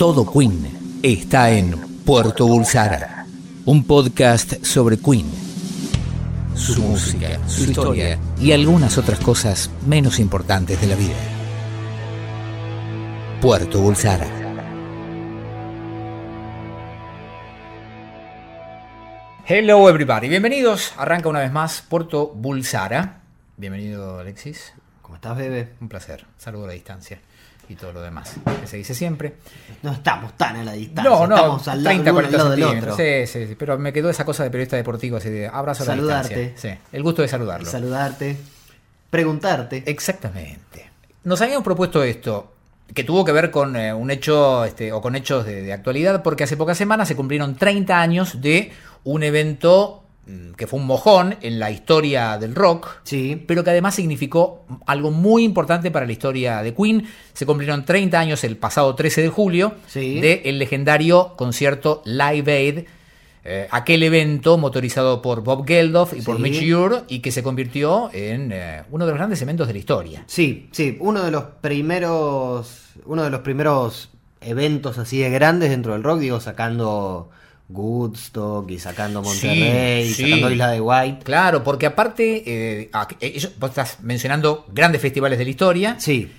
Todo Queen está en Puerto Bulsara, un podcast sobre Queen, su música, su historia y algunas otras cosas menos importantes de la vida. Puerto Bulsara. Hello everybody, bienvenidos. Arranca una vez más Puerto Bulsara. Bienvenido Alexis. ¿Cómo estás, bebé? Un placer. Saludo a la distancia y todo lo demás que se dice siempre. No estamos tan a la distancia. No, no, estamos al lado, 30, uno al 40 lado del otro. Sí, sí, sí, pero me quedó esa cosa de periodista deportivo, así de abrazo a la Saludarte. distancia. Sí, el gusto de saludarlo. Saludarte, preguntarte. Exactamente. Nos habíamos propuesto esto, que tuvo que ver con eh, un hecho, este, o con hechos de, de actualidad, porque hace pocas semanas se cumplieron 30 años de un evento que fue un mojón en la historia del rock, Sí, pero que además significó algo muy importante para la historia de Queen. Se cumplieron 30 años el pasado 13 de julio Sí. del legendario concierto Live Aid, eh, aquel evento motorizado por Bob Geldof y por. Mitch Ure y que se convirtió en eh, uno de los grandes eventos de la historia. sí, sí. Uno de los primeros, uno de los primeros eventos así de grandes dentro del rock, digo, sacando Woodstock y sacando Monterrey, y sí. sacando Isla de White. Claro, porque aparte, eh, ellos- vos estás mencionando grandes festivales de la historia, Sí,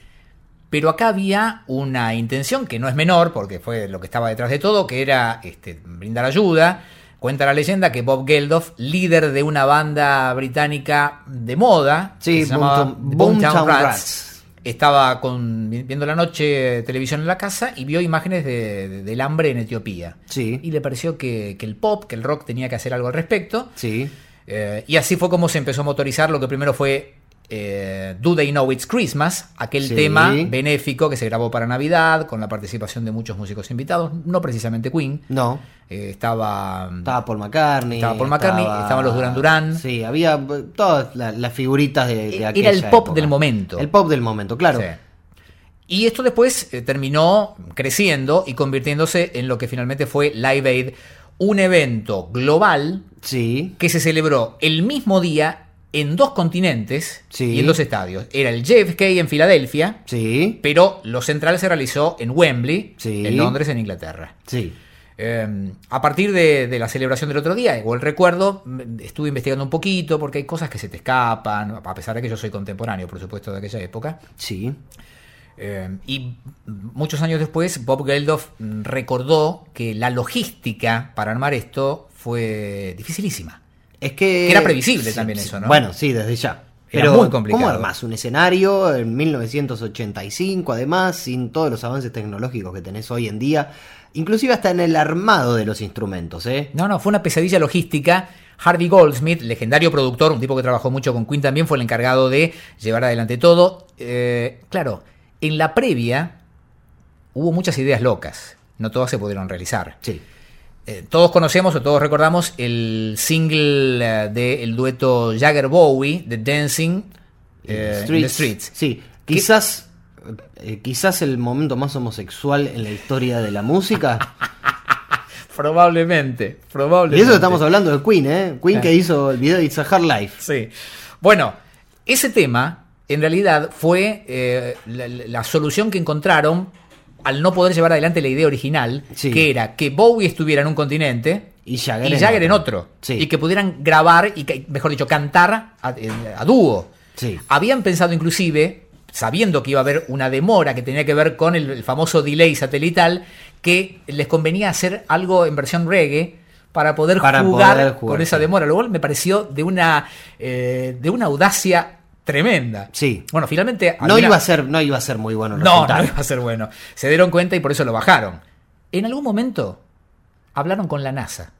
Pero acá había una intención que no es menor, porque fue lo que estaba detrás de todo, que era este, brindar ayuda. Cuenta la leyenda que Bob Geldof, líder de una banda británica de moda, Sí, que se llamaba Boomtown- The Boomtown Rats. Estaba con, viendo la noche televisión en la casa y vio imágenes de- de- del hambre en Etiopía. sí, Y le pareció que, que el pop, que el rock tenía que hacer algo al respecto. sí. Eh, y así fue como se empezó a motorizar lo que primero fue eh, Do They Know It's Christmas, aquel Sí. tema benéfico que se grabó para Navidad, con la participación de muchos músicos invitados, no precisamente Queen. No. Eh, estaba, Estaba Paul McCartney. Estaba Paul McCartney, estaban los Duran Duran. Sí, había eh, todas la- las figuritas de, de Era aquella el pop época. del momento. El pop del momento, claro. Sí. Y esto después eh, terminó creciendo y convirtiéndose en lo que finalmente fue Live Aid, un evento global Sí, que se celebró el mismo día en dos continentes Sí. y en dos estadios. Era el JFK en Filadelfia, sí, pero lo central se realizó en Wembley, Sí. en Londres, en Inglaterra. sí. Eh, a partir de, de la celebración del otro día, o el recuerdo, estuve investigando un poquito porque hay cosas que se te escapan, a pesar de que yo soy contemporáneo, por supuesto, de aquella época. Sí, Eh, y muchos años después, Bob Geldof mm, recordó que la logística para armar esto fue dificilísima. Es que. Que era previsible Sí, también sí. eso, ¿no? Bueno, sí, desde ya. Era Pero, muy complicado. ¿Cómo armás un escenario en 1985, además, sin todos los avances tecnológicos que tenés hoy en día? Inclusive hasta en el armado de los instrumentos, ¿eh? No, no, fue una pesadilla logística. Harvey Goldsmith, legendario productor, un tipo que trabajó mucho con Queen también, fue el encargado de llevar adelante todo. Eh, claro, en la previa hubo muchas ideas locas. No todas se pudieron realizar. Sí. Eh, todos conocemos o todos recordamos el single eh, del dueto Jagger Bowie, The Dancing eh, in the Streets. Sí, quizás. eh, quizás el momento más homosexual en la historia de la música. Probablemente, probablemente. y eso estamos hablando de Queen, ¿eh? Queen que hizo el video de It's a Hard Life. Sí. Bueno, ese tema en realidad fue la, la solución que encontraron al no poder llevar adelante la idea original, Sí. que era que Bowie estuviera en un continente Y Jagger, y en Jagger en otro. Sí. Y que pudieran grabar y, mejor dicho, cantar a, a dúo. Sí. Habían pensado inclusive, sabiendo que iba a haber una demora que tenía que ver con el, el famoso delay satelital, que les convenía hacer algo en versión reggae para poder, Para jugar, poder jugar, con esa demora. Lo cual me pareció de una, eh, de una audacia tremenda. Sí. Bueno, finalmente... No iba, a ser, no iba a ser muy bueno no, no iba a ser bueno. Se dieron cuenta y por eso lo bajaron. En algún momento hablaron con la NASA.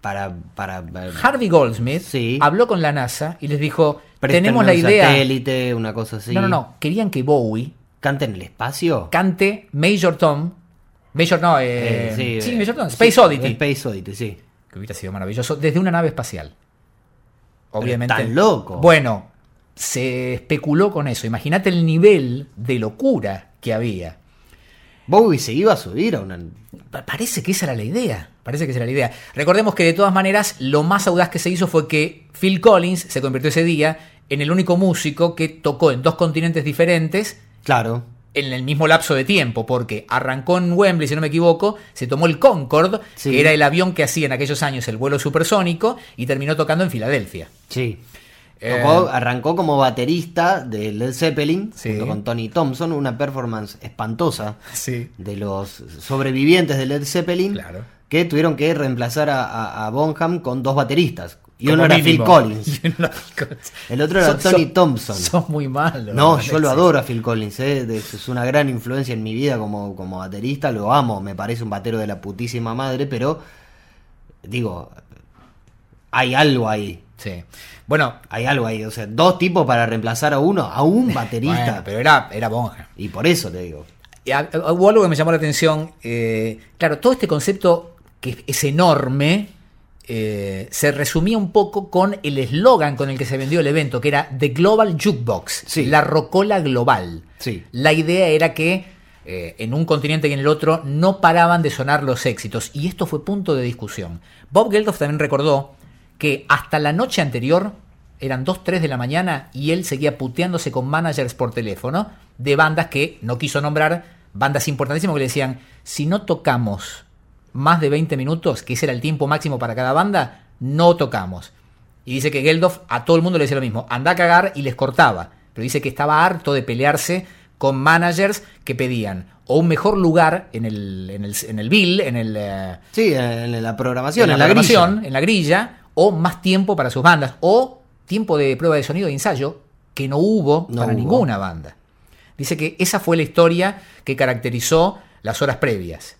Para, para, para- Harvey Goldsmith Sí. habló con la NASA y les dijo, tenemos la un idea... satélite, una cosa así. No, no, no. Querían que Bowie ¿Canta en el espacio? cante Major Tom. Major, no, eh, Eh, sí, eh, Major Tom. sí, Space Oddity. Space Oddity, sí. Que hubiera sido maravilloso. Desde una nave espacial. Obviamente. tan loco. Bueno, se especuló con eso. Imagínate el nivel de locura que había. Bowie se iba a subir a una... Pa- Parece que esa era la idea. Parece que esa era la idea. Recordemos que de todas maneras, lo más audaz que se hizo fue que Phil Collins se convirtió ese día en el único músico que tocó en dos continentes diferentes Claro. En el mismo lapso de tiempo, porque arrancó en Wembley, si no me equivoco, se tomó el Concorde, Sí. que era el avión que hacía en aquellos años el vuelo supersónico, y terminó tocando en Filadelfia. Sí. Eh, Tocó- arrancó como baterista de Led Zeppelin Sí. junto con Tony Thompson, una performance espantosa Sí. de los sobrevivientes de Led Zeppelin Claro. que tuvieron que reemplazar a, a- a Bonham con dos bateristas. Y uno era. Phil Collins. El otro era Son- Tony son- Thompson. Son muy malos. No, yo lo adoro a Phil Collins, ¿eh? Es una gran influencia en mi vida como, como baterista, lo amo, me parece un batero de la putísima madre, pero digo, hay algo ahí, Sí. Bueno, hay algo ahí, o sea, dos tipos para reemplazar a uno, a un baterista, bueno, pero era, era Bonham. y por eso te digo. Hubo algo que me llamó la atención. eh, claro, todo este concepto que es enorme eh, se resumía un poco con el eslogan con el que se vendió el evento, que era The Global Jukebox, Sí. la rocola global. Sí. La idea era que eh, en un continente y en el otro no paraban de sonar los éxitos, y esto fue punto de discusión. Bob Geldof también recordó que hasta la noche anterior, eran 2, 3 de la mañana, y él seguía puteándose con managers por teléfono de bandas que no quiso nombrar, bandas importantísimas que le decían, si no tocamos más de 20 minutos, que ese era el tiempo máximo para cada banda, no tocamos. Y dice que Geldof a todo el mundo le decía lo mismo, anda a cagar y les cortaba. Pero dice que estaba harto de pelearse con managers que pedían o un mejor lugar en el, en el, en el bill, en, el, eh, Sí, en la programación, en en la, la, programación, grilla. en la grilla, o más tiempo para sus bandas, o tiempo de prueba de sonido de ensayo que no hubo No para hubo. ninguna banda. Dice que esa fue la historia que caracterizó las horas previas.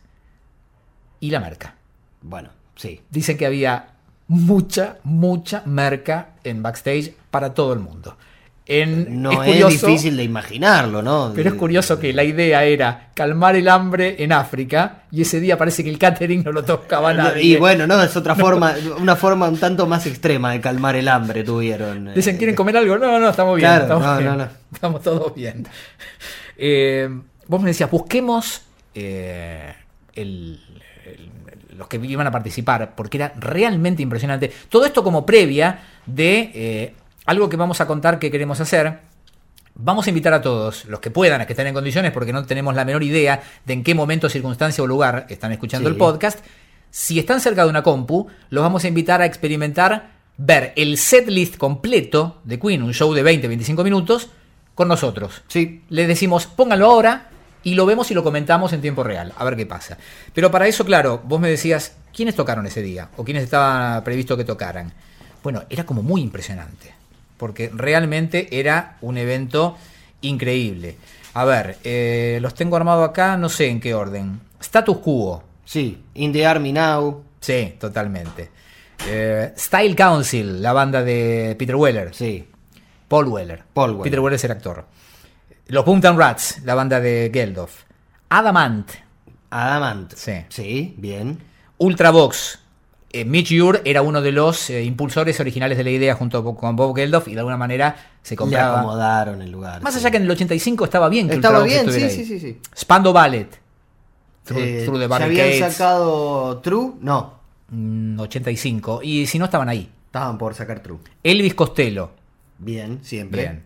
Y la merca. Bueno, sí. Dicen que había mucha, mucha merca en backstage para todo el mundo. En, No es, curioso, difícil de imaginarlo, ¿no? Pero es curioso que la idea era calmar el hambre en África y ese día parece que el catering no lo tocaba nadie. Y bueno, no, es otra forma, una forma un tanto más extrema de calmar el hambre tuvieron. Dicen, Eh, ¿quieren comer algo? No, no, estamos bien. Claro, estamos, no, bien. no, no. estamos todos bien. Eh, vos me decías, busquemos eh, el- los que iban a participar, porque era realmente impresionante. Todo esto como previa de eh, algo que vamos a contar que queremos hacer. Vamos a invitar a todos, los que puedan, a que estén en condiciones, porque no tenemos la menor idea de en qué momento, circunstancia o lugar están escuchando Sí. el podcast. Si están cerca de una compu, los vamos a invitar a experimentar, ver el setlist completo de Queen, un show de 20-25 minutos, con nosotros. Sí, Les decimos, pónganlo ahora y lo vemos y lo comentamos en tiempo real, a ver qué pasa. Pero para eso, claro, vos me decías, ¿quiénes tocaron ese día? ¿O quiénes estaba previsto que tocaran? Bueno, era como muy impresionante, porque realmente era un evento increíble. A ver, eh, los tengo armado acá, no sé en qué orden. Status Quo, sí. In the Army Now. sí, totalmente. Eh, Style Council, la banda de Peter Weller. Sí. Paul Weller. Paul Weller. Peter Weller es el actor. Los Boomtown Rats, la banda de Geldof. Adamant, Adamant. Sí. Sí, bien. Ultravox. Eh, Mitch Ure era uno de los eh, impulsores originales de la idea junto con Bob Geldof y de alguna manera se Le compraba. acomodaron el lugar. Más sí. allá que en el 85 estaba bien que Estaba Ultravox bien, sí, sí, sí, sí. Spando Ballet. Through, Eh, Through the ¿Ya Barricades. habían sacado True? No. mm, 85. Y si no, estaban ahí. Estaban por sacar True. Elvis Costello. Bien, siempre. Bien.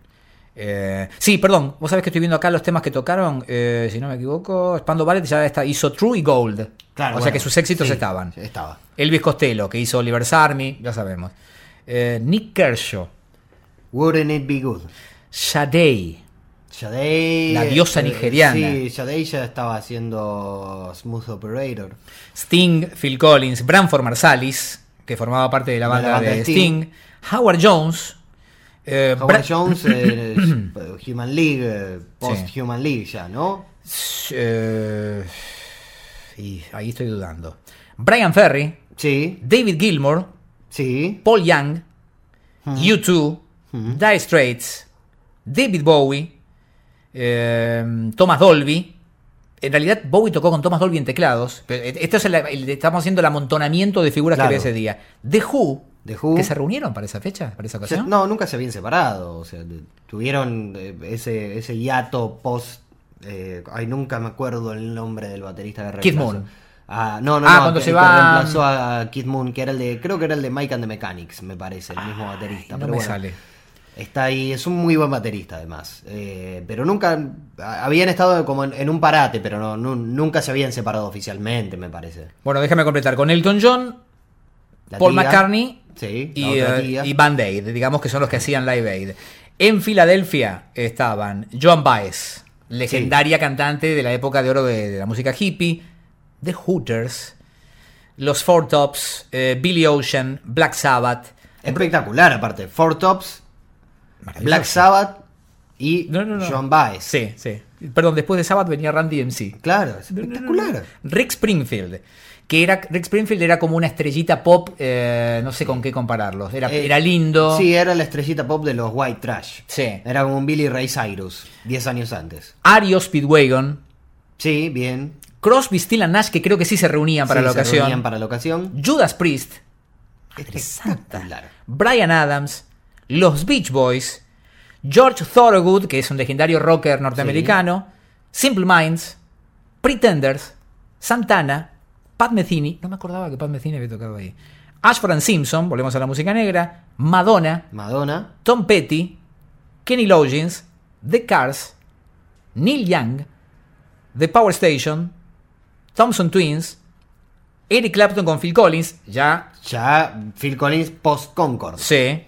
Eh, sí, perdón, vos sabés que estoy viendo acá los temas que tocaron, eh, si no me equivoco, Spando Ballet ya está, hizo True y Gold. Claro, o sea que sus éxitos sí, estaban. Estaba. Elvis Costello, que hizo Oliver's Army, ya sabemos. Eh, Nick Kershaw, Wouldn't it be good? Sade, Sade. La diosa nigeriana. Sí, Sade ya estaba haciendo Smooth Operator. Sting, Phil Collins, Branford Marsalis, que formaba parte de la De la banda de, banda de Sting, Howard Jones, eh, Howard Jones, eh, Human League, eh, Post-Human League ya, ¿no? eh, y ahí estoy dudando. Brian Ferry, Sí, David Gilmour, sí. Paul Young, U2, Dire Straits, David Bowie, eh, Thomas Dolby. En realidad, Bowie tocó con Thomas Dolby en teclados. pero Esto es el, el- estamos haciendo el amontonamiento de figuras Claro. que había ese día. The Who, Who. que se reunieron para esa fecha, para esa O sea, ocasión. no, nunca se habían separado. O sea, de- tuvieron eh, ese, ese hiato post. Eh, ay, nunca me acuerdo el nombre del baterista Keith reemplazó. Moon. Ah, no, no, Ah, no, cuando que- se va- reemplazó a Keith Moon, que era el de. Creo que era el de Mike and the Mechanics, me parece, el mismo baterista. no pero me bueno. sale. Está ahí, es un muy buen baterista además. Eh, pero nunca. Habían estado como en, en un parate, pero no, nu- nunca se habían separado oficialmente, me parece. Bueno, déjame completar con Elton John, La Paul tía- McCartney Sí, y, tía. y Band Aid, digamos que son los que hacían Live Aid. En Filadelfia estaban Joan Baez, legendaria cantante de la época de oro de, de la música hippie, The Hooters, los Four Tops, eh, Billy Ocean, Black Sabbath. Espectacular, aparte. Four Tops. Black Sabbath y No, no, no. John Baez. Sí, sí. Perdón, después de Sabbath venía Randy MC. Claro, es espectacular. Rick Springfield. Que era, Rick Springfield era como una estrellita pop, eh, no sé con qué compararlos. Era, Eh, era lindo. Sí, era la estrellita pop de los White Trash. Sí. Era como un Billy Ray Cyrus, 10 años antes. Ario Speedwagon. Sí, bien. Crosby, and Nash, que creo que sí se reunían para Sí, la se ocasión. reunían para la ocasión. Judas Priest. Espectacular. Brian Adams. Los Beach Boys. George Thorogood, que es un legendario rocker norteamericano. Simple Minds. Pretenders. Santana. Pat Metheny. No me acordaba que Pat Metheny había tocado ahí. Ashford and Simpson. Volvemos a la música negra. Madonna. Madonna. Tom Petty, Kenny Loggins, The Cars, Neil Young, The Power Station, Thompson Twins, Eric Clapton con Phil Collins, ya Ya Phil Collins post Concord. sé.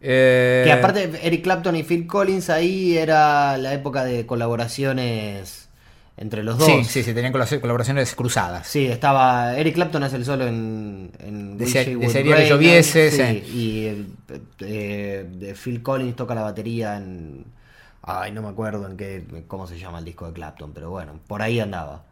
Eh, Que aparte Eric Clapton y Phil Collins ahí era la época de colaboraciones entre los dos. Sí, sí, sí, tenían colab- colaboraciones cruzadas. Sí, estaba. Eric Clapton hace el solo en. en desearía que lloviese, sí, sí. Y eh, eh, de Phil Collins toca la batería en. Ay, no me acuerdo en qué. cómo se llama el disco de Clapton, pero bueno, por ahí andaba.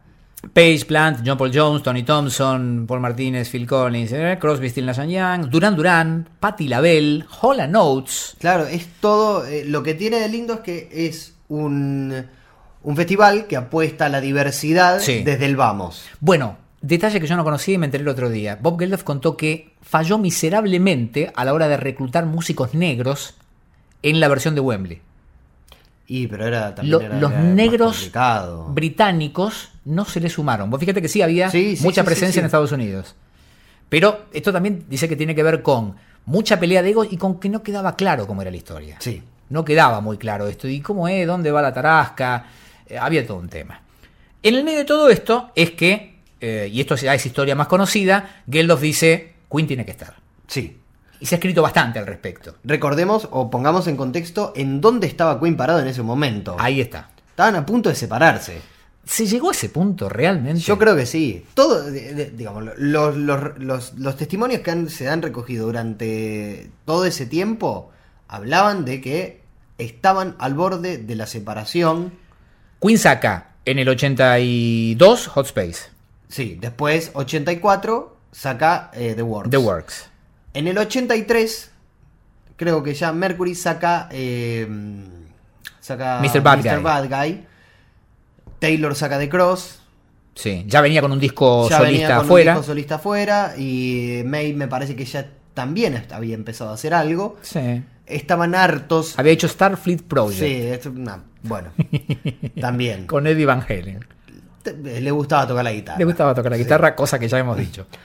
Page Plant, John Paul Jones, Tony Thompson, Paul Martínez, Phil Collins, eh, Crosby, Still Nash Young, Duran Duran, Patti LaBelle, Hola Notes. Claro, es todo. eh, lo que tiene de lindo es que es un. Un festival que apuesta a la diversidad Sí. desde el vamos. Bueno, detalle que yo no conocía y me enteré el otro día. Bob Geldof contó que falló miserablemente a la hora de reclutar músicos negros en la versión de Wembley. Y pero era también Lo- era- los era negros británicos no se le sumaron. Vos fíjate que sí había Sí, sí, mucha presencia en Estados Unidos. Pero esto también dice que tiene que ver con mucha pelea de egos y con que no quedaba claro cómo era la historia. Sí. No quedaba muy claro esto. ¿Y cómo es? ¿Dónde va la tarasca? Eh, había todo un tema. En el medio de todo esto es que, eh, y esto ya es historia más conocida, Geldof dice, Queen tiene que estar. Sí. Y se ha escrito bastante al respecto. Recordemos o pongamos en contexto en dónde estaba Queen parado en ese momento. Ahí está. Estaban a punto de separarse. ¿Se llegó a ese punto realmente? Yo creo que sí. Todo, de- de- digamos, los, los- los- los testimonios que han- se han recogido durante todo ese tiempo hablaban de que estaban al borde de la separación. Queen saca en el 82 Hot Space, Sí, después 84 saca eh, The Works. The Works. En el 83 creo que ya Mercury saca eh, saca Mr. Bad Guy. Bad Guy. Taylor saca The Cross. Sí, ya venía con un disco ya venía solista con afuera. un disco solista afuera y May me parece que ya también había empezado a hacer algo. Sí. Estaban hartos. Había hecho Starfleet Project Sí, esto- no, bueno, también. con Eddie Van Halen. Te- Le gustaba tocar la guitarra. Le gustaba tocar la Sí. guitarra, cosa que ya hemos dicho.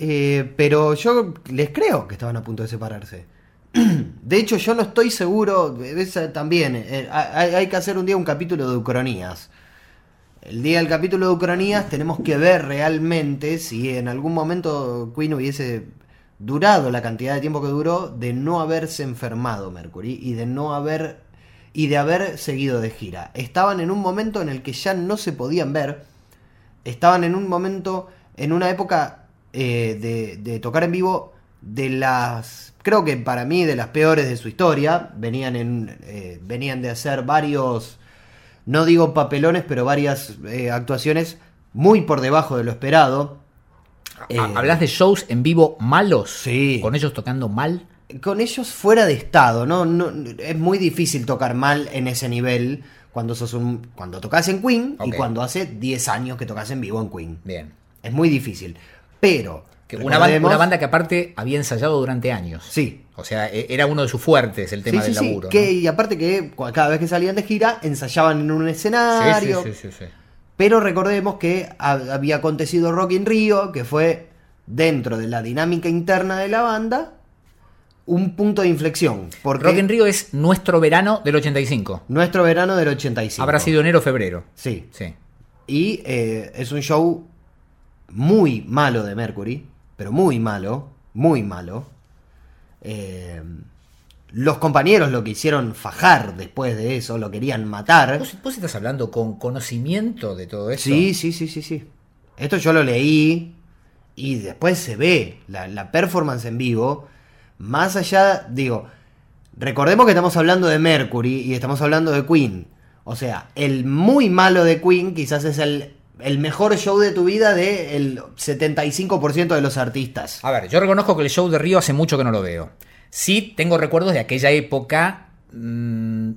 Eh, pero yo les creo que estaban a punto de separarse. De hecho, yo no estoy seguro. esa también. eh, hay, hay que hacer un día un capítulo de Ucronías. El día del capítulo de Ucronías tenemos que ver realmente si en algún momento Queen hubiese durado la cantidad de tiempo que duró de no haberse enfermado Mercury y de no haber y de haber seguido de gira. Estaban en un momento en el que ya no se podían ver. Estaban en un momento, en una época eh, de, de tocar en vivo de las, creo que para mí de las peores de su historia. Venían en, eh, venían de hacer varios, no digo papelones, pero varias eh, actuaciones muy por debajo de lo esperado. Eh, Ha- ¿Hablas de shows en vivo malos? Sí. ¿Con ellos tocando mal? con ellos fuera de estado, ¿no? no es muy difícil tocar mal en ese nivel cuando sos un cuando tocas en Queen y cuando hace 10 años que tocas en vivo en Queen. Bien. Es muy difícil. Pero Que una, banda, recordemos- una banda que aparte había ensayado durante años. Sí. O sea, e- era uno de sus fuertes el tema Sí, sí, del sí, laburo. ¿no? y aparte que cada vez que salían de gira ensayaban en un Sí, escenario. sí, sí, sí, sí. Pero recordemos que ha- había acontecido Rock in Rio, que fue dentro de la dinámica interna de la banda, un punto de inflexión. Porque Rock en Río es nuestro verano del 85. nuestro verano del 85. Habrá sido enero o febrero. Sí. Sí. Y eh, es un show muy malo de Mercury, pero muy malo, muy malo. Eh, los compañeros lo quisieron fajar después de eso, lo querían matar. ¿Vos, vos estás hablando con conocimiento de todo esto? Sí, sí, sí, sí, sí. Esto yo lo leí y después se ve la, la performance en vivo. Más allá, digo, recordemos que estamos hablando de Mercury y estamos hablando de Queen. O sea, el muy malo de Queen quizás es el, el mejor show de tu vida del 75% de los artistas. A ver, yo reconozco que el show de Río hace mucho que no lo veo. Sí, tengo recuerdos de aquella época. mm,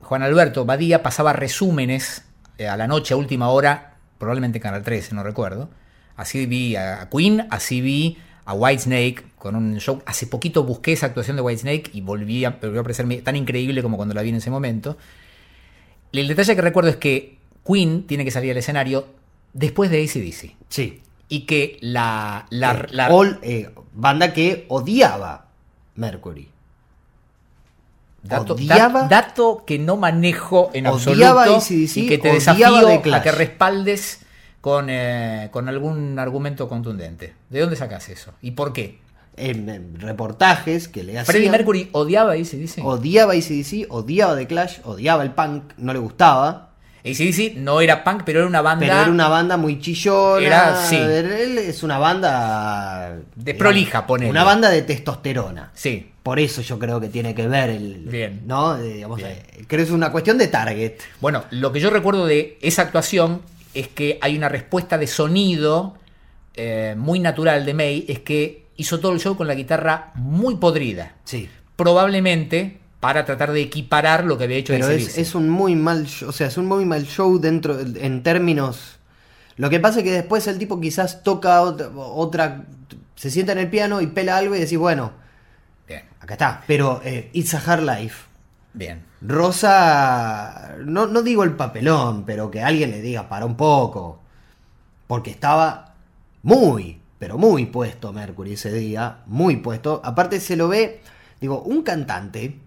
Juan Alberto Badía pasaba resúmenes eh, a la noche, a última hora, probablemente en Canal 13, no recuerdo. Así vi a Queen, así vi a Whitesnake con un show. Hace poquito busqué esa actuación de Whitesnake y volví a, volvió a parecerme tan increíble como cuando la vi en ese momento. El detalle que recuerdo es que Queen tiene que salir al escenario después de ACDC. Sí. Y que la, la, Eh, la- All, eh, banda que odiaba Mercury. Dato, odiaba- da- dato que no manejo en Odiaba absoluto AC/DC, y que te desafío a que respaldes con, eh, con algún argumento contundente. ¿De dónde sacas eso? ¿Y por qué? En, en reportajes que le hacían. Freddie Mercury odiaba a ACDC. Odiaba ACDC, odiaba The Clash, odiaba el punk, no le gustaba. ACDC no era punk, pero era una banda Pero era una banda muy chillona. Era- sí. Es una banda. De prolija, ponele. Una banda de testosterona. Sí, Por eso yo creo que tiene que ver el. Bien. ¿No? Eh, digamos, Bien. eh, creo que es una cuestión de target. Bueno, lo que yo recuerdo de esa actuación es que hay una respuesta de sonido eh, muy natural de May, es que hizo todo el show con la guitarra muy podrida. Sí. Probablemente para tratar de equiparar lo que había hecho Pero es, es un muy mal show, o sea, es un muy mal show dentro, en términos... Lo que pasa es que después el tipo quizás toca otra, otra- se sienta en el piano y pela algo y decís, bueno, Bien, acá está. Pero eh, It's a Hard Life. bien. Rosa, no, no digo el papelón, pero que alguien le diga, para un poco. Porque estaba muy, pero muy puesto Mercury ese día, muy puesto. Aparte se lo ve, digo, un cantante,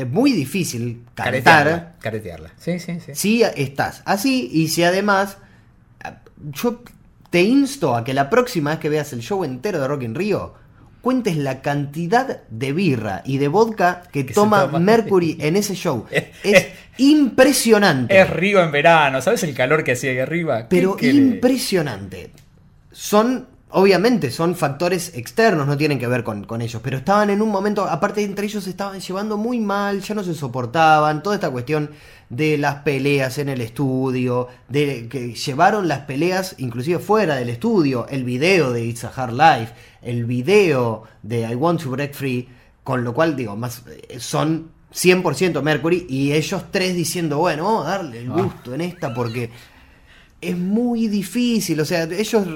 es muy difícil cantar Caretearla, caretearla. Sí, sí, sí. si estás así y si además yo te insto a que la próxima vez que veas el show entero de Rock in Rio cuentes la cantidad de birra y de vodka que, toma toma. Mercury en ese show. Es impresionante. Es Río en verano, ¿sabes el calor que hacía ahí arriba? ¿Qué Pero impresionante. Son, obviamente, son factores externos, no tienen que ver con, con ellos, pero estaban en un momento, aparte entre ellos se estaban llevando muy mal, ya no se soportaban, toda esta cuestión de las peleas en el estudio, de que llevaron las peleas inclusive fuera del estudio, el video de It's a Hard Life, el video de I Want to Break Free, con lo cual digo, más eh, son 100% Mercury y ellos tres diciendo, bueno, vamos a darle el Ah. gusto en esta porque es muy difícil. O sea, ellos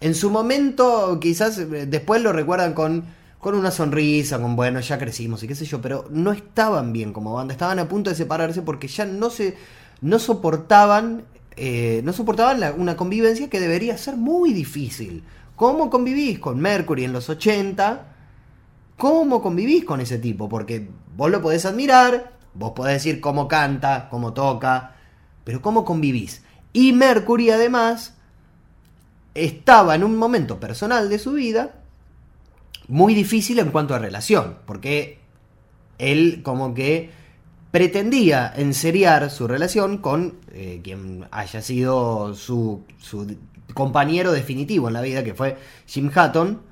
en su momento quizás eh, después lo recuerdan con, con una sonrisa, con bueno, ya crecimos y qué sé yo, pero no estaban bien como banda, estaban a punto de separarse porque ya no se no soportaban eh, no soportaban una convivencia que debería ser muy difícil. ¿Cómo convivís con Mercury en los 80? ¿Cómo convivís con ese tipo? Porque vos lo podés admirar, vos podés decir cómo canta, cómo toca, pero ¿cómo convivís? Y Mercury además estaba en un momento personal de su vida muy difícil en cuanto a relación, porque él como que pretendía enseriar su relación con eh, quien haya sido su, su compañero definitivo en la vida, que fue Jim Hatton,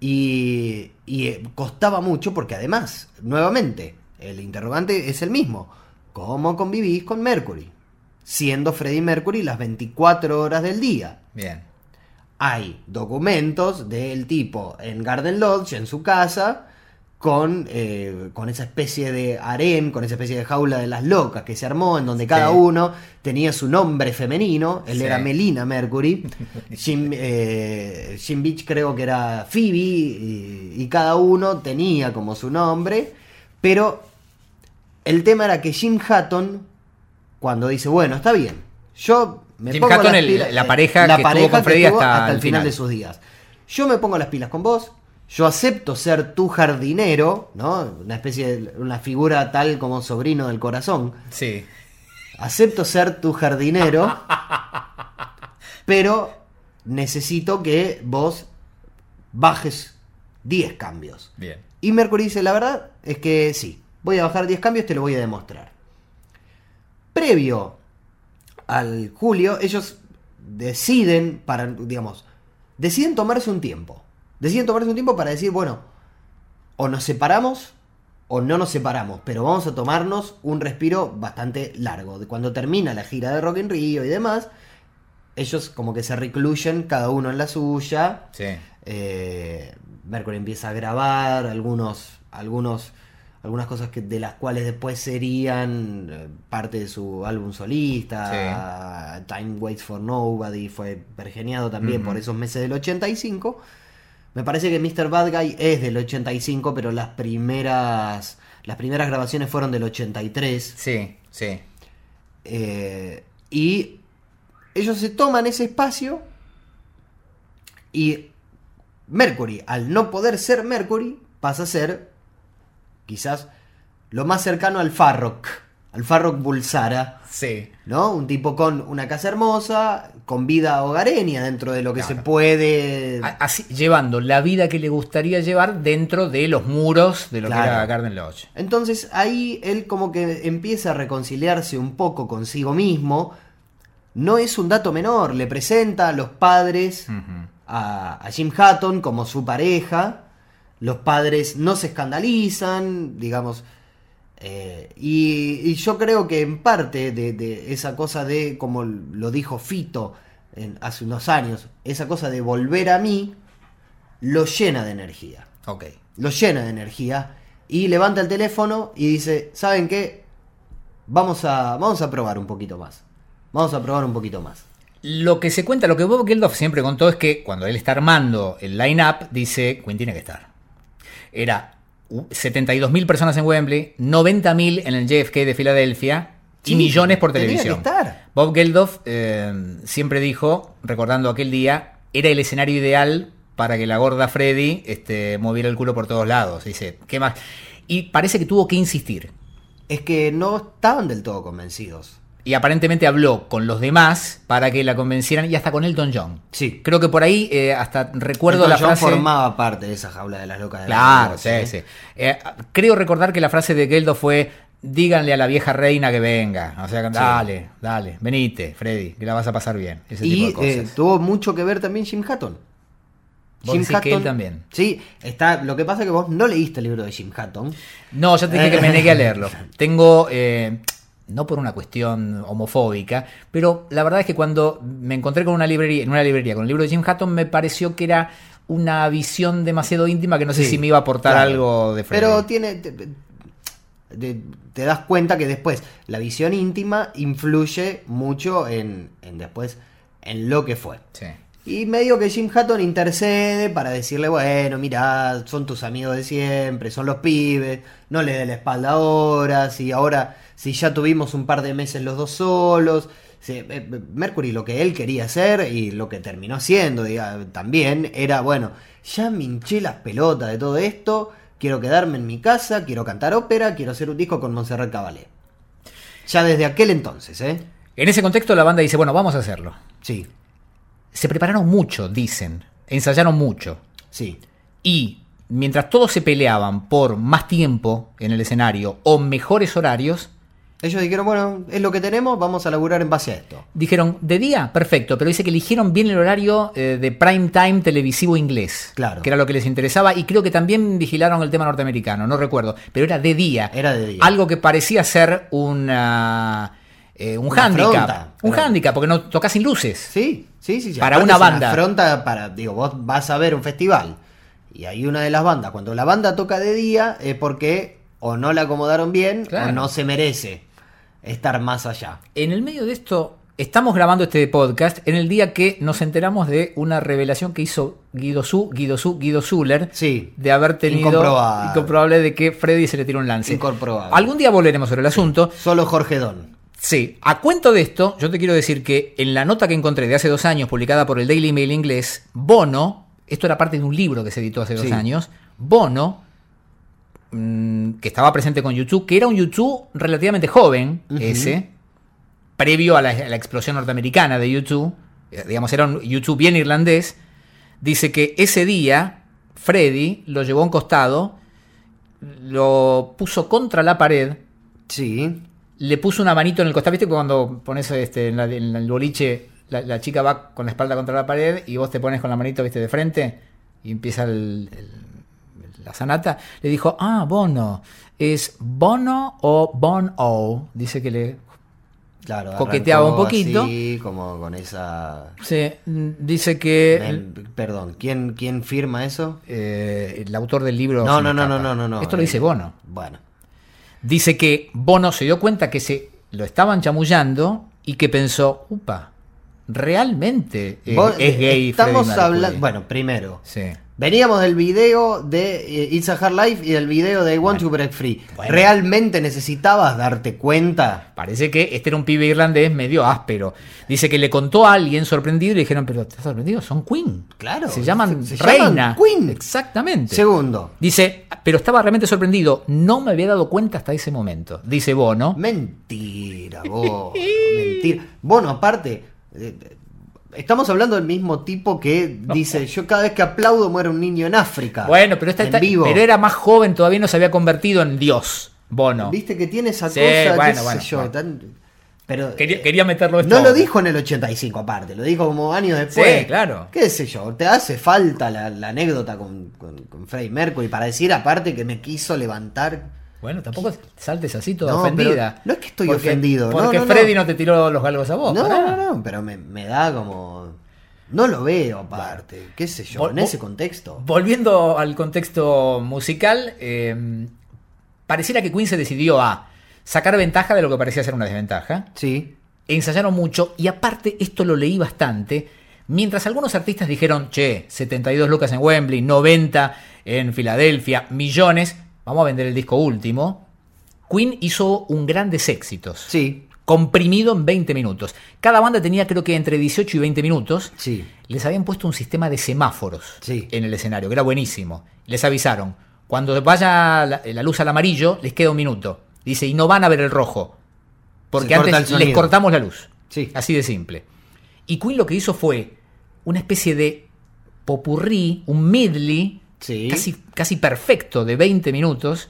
y, y, eh, costaba mucho porque además, nuevamente, el interrogante es el mismo. ¿Cómo convivís con Mercury? Siendo Freddie Mercury las 24 horas del día. Bien. Hay documentos del tipo en Garden Lodge, en su casa, con, eh, con esa especie de harem, con esa especie de jaula de las locas que se armó, en donde cada Sí. uno tenía su nombre femenino. Él Sí. era Melina Mercury. Jim, eh, Jim Beach creo que era Phoebe, y, y cada uno tenía como su nombre. Pero el tema era que Jim Hatton, cuando dice, bueno, está bien, yo me Jim pongo Hatton, las el- la pareja que estuvo con Freddie estuvo hasta el el final final. de sus días. Yo me pongo las pilas con vos, yo acepto ser tu jardinero, ¿no? Una especie de una figura tal como sobrino del corazón. Sí. Acepto ser tu jardinero, pero necesito que vos bajes 10 cambios. Bien. Y Mercury dice, la verdad es que sí, voy a bajar 10 cambios, te lo voy a demostrar. Previo al julio, ellos deciden, para, digamos, deciden tomarse un tiempo. Deciden tomarse un tiempo para decir, bueno, o nos separamos o no nos separamos, pero vamos a tomarnos un respiro bastante largo. De cuando termina la gira de Rock in Rio y demás, ellos como que se recluyen cada uno en la suya. Sí. Eh, Mercury empieza a grabar algunos, algunos, algunas cosas que, de las cuales después serían eh, parte de su álbum solista. Time Waits for Nobody fue pergeniado también por esos meses del 85. Me parece que Mr. Bad Guy es del 85, pero las primeras, las primeras grabaciones fueron del 83. Sí, sí. Eh, y ellos se toman ese espacio y Mercury, al no poder ser Mercury, pasa a ser quizás lo más cercano al Farrock, al Farrock Bulsara, Sí. ¿no? Un tipo con una casa hermosa, con vida hogareña dentro de lo que Claro. se puede... Así, llevando la vida que le gustaría llevar dentro de los muros de lo Claro. que era Garden Lodge. Entonces ahí él como que empieza a reconciliarse un poco consigo mismo. No es un dato menor, le presenta a los padres a, a Jim Hatton como su pareja. Los padres no se escandalizan, digamos. eh, y, y yo creo que en parte de, de esa cosa de, como lo dijo Fito en- hace unos años, esa cosa de volver a mí, lo llena de energía Ok. lo llena de energía y levanta el teléfono y dice, ¿saben qué? Vamos a, vamos a probar un poquito más. Vamos a probar un poquito más. Lo que se cuenta, lo que Bob Geldof siempre contó es que cuando él está armando el line-up, dice, Queen tiene que estar. Era 72.000 personas en Wembley, 90.000 en el JFK de Filadelfia y millones por que televisión. estar. Bob Geldof eh, siempre dijo, recordando aquel día, era el escenario ideal para que la gorda Freddy este, moviera el culo por todos lados. Dice, ¿qué más? Y parece que tuvo que insistir. Es que no estaban del todo convencidos. Y aparentemente habló con los demás para que la convencieran y hasta con Elton John. Sí. Creo que por ahí eh, hasta recuerdo Elton la John frase. formaba parte de esa jaula de las locas de Claro, la sí, ¿eh? sí. Eh, creo recordar que la frase de Geldo fue: díganle a la vieja reina que venga. O sea, dale, dale, venite, Freddy, que la vas a pasar bien. Ese tipo Y de cosas. eh, tuvo mucho que ver también Jim Hatton. Que él también. Sí, está, lo que pasa es que vos no leíste el libro de Jim Hatton. No, ya te dije que me negué a leerlo. Tengo, eh, no por una cuestión homofóbica, pero la verdad es que cuando me encontré con una librería, en una librería con el libro de Jim Hatton, me pareció que era una visión demasiado íntima que no sé Sí, si me iba a aportar claro. algo de Freddy. Pero tiene. Te, te- te das cuenta que después la visión íntima influye mucho en, en después en lo que fue. Sí. Y medio que Jim Hatton intercede para decirle, bueno, mira, son tus amigos de siempre, son los pibes, no le dé la espalda ahora, si ahora, si ya tuvimos un par de meses los dos solos. Sí, eh, Mercury lo que él quería hacer y lo que terminó haciendo diga, también era, bueno, ya me hinché las pelotas de todo esto, quiero quedarme en mi casa, quiero cantar ópera, quiero hacer un disco con Montserrat Caballé. Ya desde aquel entonces, ¿eh? En ese contexto la banda dice, bueno, vamos a hacerlo. Sí, Se prepararon mucho, dicen. Ensayaron mucho. sí. Y mientras todos se peleaban por más tiempo en el escenario o mejores horarios, Ellos dijeron, bueno, es lo que tenemos, vamos a laburar en base a esto. dijeron, de día, perfecto, pero dice que eligieron bien el horario eh, de prime time televisivo inglés. Claro. Que era lo que les interesaba y creo que también vigilaron el tema norteamericano, no recuerdo, pero era de día. Era de día. Algo que parecía ser una, eh, un Una afronta. Un Era- hándicap, porque no tocas sin luces. Sí, sí, sí. sí. Para Aparte una banda. afronta para, digo, vos vas a ver un festival y hay una de las bandas. Cuando la banda toca de día es porque o no la acomodaron bien Claro. o no se merece estar más allá. En el medio de esto, estamos grabando este podcast en el día que nos enteramos de una revelación que hizo Guido Su, Guido Su, Guido Zuller, Sí. de haber tenido Incomprobable. incomprobable de que Freddy se le tiró un lance. Incomprobable. Algún día volveremos sobre el asunto. Solo Jorge Don. Sí, a cuento de esto, yo te quiero decir que en la nota que encontré de hace dos años, publicada por el Daily Mail inglés, Bono esto era parte de un libro que se editó hace dos Sí. años, Bono, mm, que estaba presente con YouTube, que era un YouTube relativamente joven, ese, previo a la, a la explosión norteamericana de YouTube, eh, digamos, era un YouTube bien irlandés, dice que ese día Freddy lo llevó a un costado, lo puso contra la pared, Sí. le puso una manito en el costado, viste cuando pones este, en, la- en el boliche, la, la chica va con la espalda contra la pared y vos te pones con la manito, viste, de frente y empieza el- el- la sanata. Le dijo, ah, Bono, ¿es Bono o Bono? Dice que le... Claro. Coqueteaba un poquito. Así, como con esa. se- mm, dice que... Perdón, ¿quién, ¿quién firma eso? eh, el autor del libro... No, no, no, no, no, no, no. Esto lo dice Eh, Bono. Bueno. Dice que Bono se dio cuenta que se lo estaban chamullando y que pensó, upa, realmente es, Vos- es gay. Estamos Freddie Mercury". hablando. Bueno, primero. Sí. Veníamos del video de eh, It's a Hard Life y del video de I Want to Break Free. Bueno. ¿Realmente necesitabas darte cuenta? Parece que este era un pibe irlandés medio áspero. Dice que le contó a alguien sorprendido y le dijeron, pero ¿estás sorprendido? Son Queen. Claro, Se llaman se- se llaman Reina. Queen. Exactamente. Segundo. Dice, pero estaba realmente sorprendido. No me había dado cuenta hasta ese momento. Dice Bono. Mentira, vos. mentira. Bueno, aparte, eh, estamos hablando del mismo tipo que dice: Yo cada vez que aplaudo muere un niño en África. Bueno, pero, esta, esta- vivo. pero era más joven, todavía no se había convertido en Dios. Bono. Viste que tiene esa Sí, cosa, bueno, qué sé bueno, yo, bueno. tan- Pero Quería, quería meterlo esto no lo ahora. dijo en el 85 aparte, lo dijo como años después. Sí, claro. ¿Qué sé yo? Te hace falta la, la anécdota con, con, con Freddie Mercury para decir aparte que me quiso levantar. Bueno, tampoco saltes así toda No, ofendida. no es que estoy ofendido, no, Porque no, no. Freddy no te tiró los galgos a vos. no, no, no, pero me, me da como... No lo veo aparte, qué sé yo, Vol- en ese contexto. Volviendo al contexto musical, eh, pareciera que Queen se decidió a sacar ventaja de lo que parecía ser una desventaja. Sí, Ensayaron mucho y aparte esto lo leí bastante. Mientras algunos artistas dijeron, che, 72 lucas en Wembley, 90 en Filadelfia, millones, vamos a vender el disco último. Queen hizo un grandes éxitos. sí, comprimido en 20 minutos. Cada banda tenía creo que entre 18 y 20 minutos. sí. Les habían puesto un sistema de semáforos Sí. en el escenario, que era buenísimo. Les avisaron, cuando vaya la, la luz al amarillo, les queda un minuto. Dice, y no van a ver el rojo. Porque Se antes les cortamos la luz. Sí. Así de simple. Y Queen lo que hizo fue una especie de popurrí, un medley, Sí. casi, casi perfecto de 20 minutos,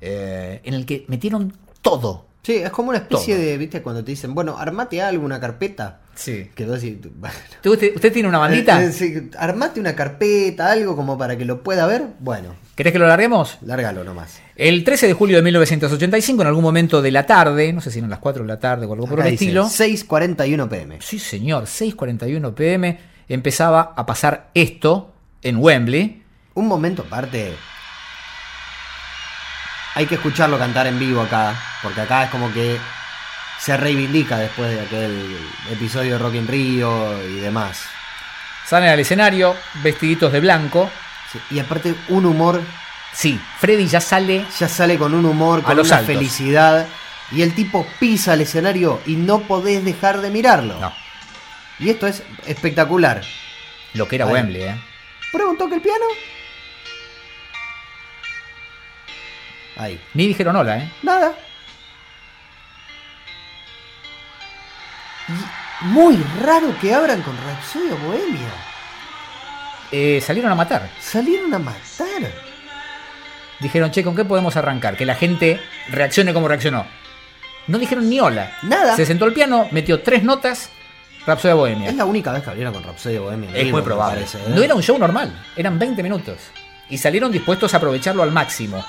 eh, en el que metieron todo. Sí, es como una especie Todo. de, viste, cuando te dicen, bueno, armate algo, una carpeta. Sí. Que vos decís, bueno. ¿Usted, usted tiene una bandita? Eh, eh, sí, armate una carpeta, algo como para que lo pueda ver. Bueno, ¿Querés que lo larguemos? lárgalo nomás. El 13 de julio de 1985, en algún momento de la tarde, no sé si eran las 4 de la tarde o algo por Acá el dice, estilo. 6.41 pm. Sí, señor, 6.41 pm, empezaba a pasar esto en Wembley. Un momento aparte. Hay que escucharlo cantar en vivo acá, porque acá es como que se reivindica después de aquel episodio de Rock in Rio y demás. Salen al escenario, vestiditos de blanco. Sí, Y aparte un humor, Sí, Freddy ya sale. ya sale con un humor, A con los una felicidad. Y el tipo pisa el escenario y no podés dejar de mirarlo. No, Y esto es espectacular. lo que era. Wembley, ¿eh? ¿Preguntó que el piano? Ahí. Ni dijeron hola, ¿eh? Nada. Y muy raro que abran con Rhapsodia Bohemia. Eh, salieron a matar. Salieron a matar. Dijeron, che, ¿con qué podemos arrancar? Que la gente reaccione como reaccionó. No dijeron ni hola. Nada. Se sentó al piano, metió tres notas, Rhapsodia Bohemia. Es la única vez que abrieron con Rhapsodia Bohemia. Es muy probable. parece, ¿eh? No era un show normal, eran 20 minutos. Y salieron dispuestos a aprovecharlo al máximo.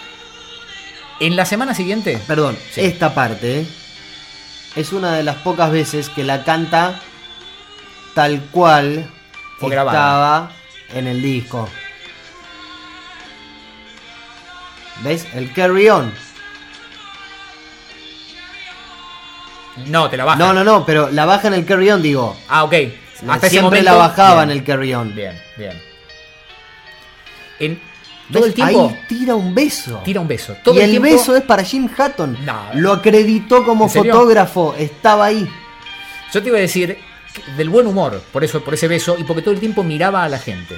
En la semana siguiente, Perdón, Sí. esta parte es una de las pocas veces que la canta tal cual Fue estaba grabada. en el disco. ¿Ves? El carry on. no, te la bajan. No, no, no, pero la baja en el carry on, digo. Ah, ok. Hasta ese Siempre momento, la bajaba bien, en el carry on. Bien, bien. En todo el tiempo. Ahí tira un beso. Tira un beso. Y el, beso es para Jim Hatton. No. Lo acreditó como fotógrafo. Estaba ahí. Yo te iba a decir del buen humor, por eso, por ese beso, y porque todo el tiempo miraba a la gente.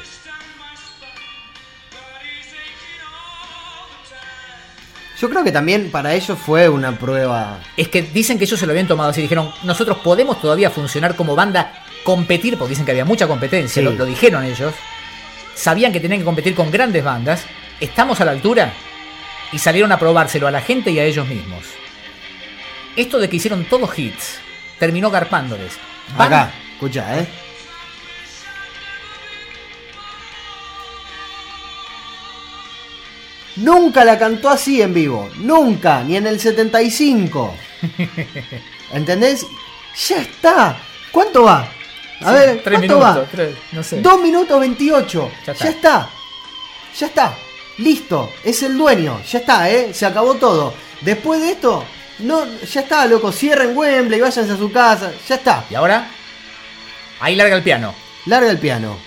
Yo creo que también para ellos fue una prueba. Es que dicen que ellos se lo habían tomado así. Dijeron, nosotros podemos todavía funcionar como banda, competir, porque dicen que había mucha competencia, lo, dijeron ellos. Sabían que tenían que competir con grandes bandas. Estamos a la altura. Y salieron a probárselo a la gente y a ellos mismos. Esto de que hicieron todos hits terminó garpándoles. Van- Acá, escucha, ¿eh? Nunca la cantó así en vivo. Nunca, ni en el 75. ¿Entendés? Ya está. ¿Cuánto va? A Sí, ver, tres ¿cuánto minutos, va? tres, no sé. 2 minutos 28. Ya Ya está. Ya está. Listo. Es el dueño. Ya está, ¿eh? Se acabó todo. Después de esto, no, ya está, loco. Cierren Wembley, váyanse a su casa. Ya está. Y ahora, ahí larga el piano. Larga el piano.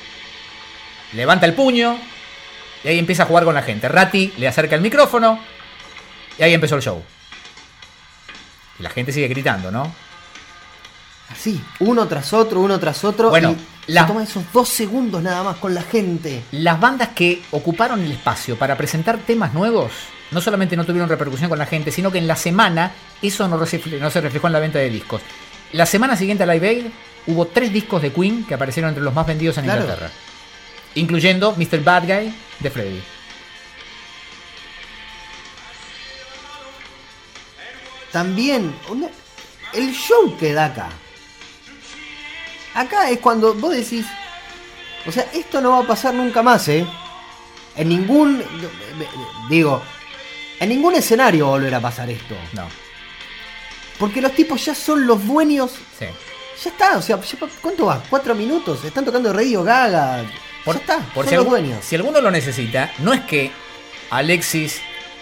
levanta el puño y ahí empieza a jugar con la gente. Ratti le acerca el micrófono y ahí empezó el show. Y la gente sigue gritando, ¿no? Así, uno tras otro, uno tras otro. Bueno, y la- se toma esos dos segundos nada más con la gente. Las bandas que ocuparon el espacio para presentar temas nuevos, no solamente no tuvieron repercusión con la gente, sino que en la semana eso no, se reflejó en la venta de discos. La semana siguiente a Live Aid hubo tres discos de Queen que aparecieron entre los más vendidos en Claro. Inglaterra. Incluyendo Mr. Bad Guy de Freddy. También, una- el show que da acá. Acá es cuando vos decís, o sea, esto no va a pasar nunca más, ¿eh? En ningún, digo, en ningún escenario va a volver a pasar esto. No, Porque los tipos ya son los dueños. sí. Ya está, o sea, ¿cuánto va? ¿Cuatro minutos? Están tocando Radio Gaga. Por, ya está, por son si, los dueños. si alguno lo necesita, no es que Alexis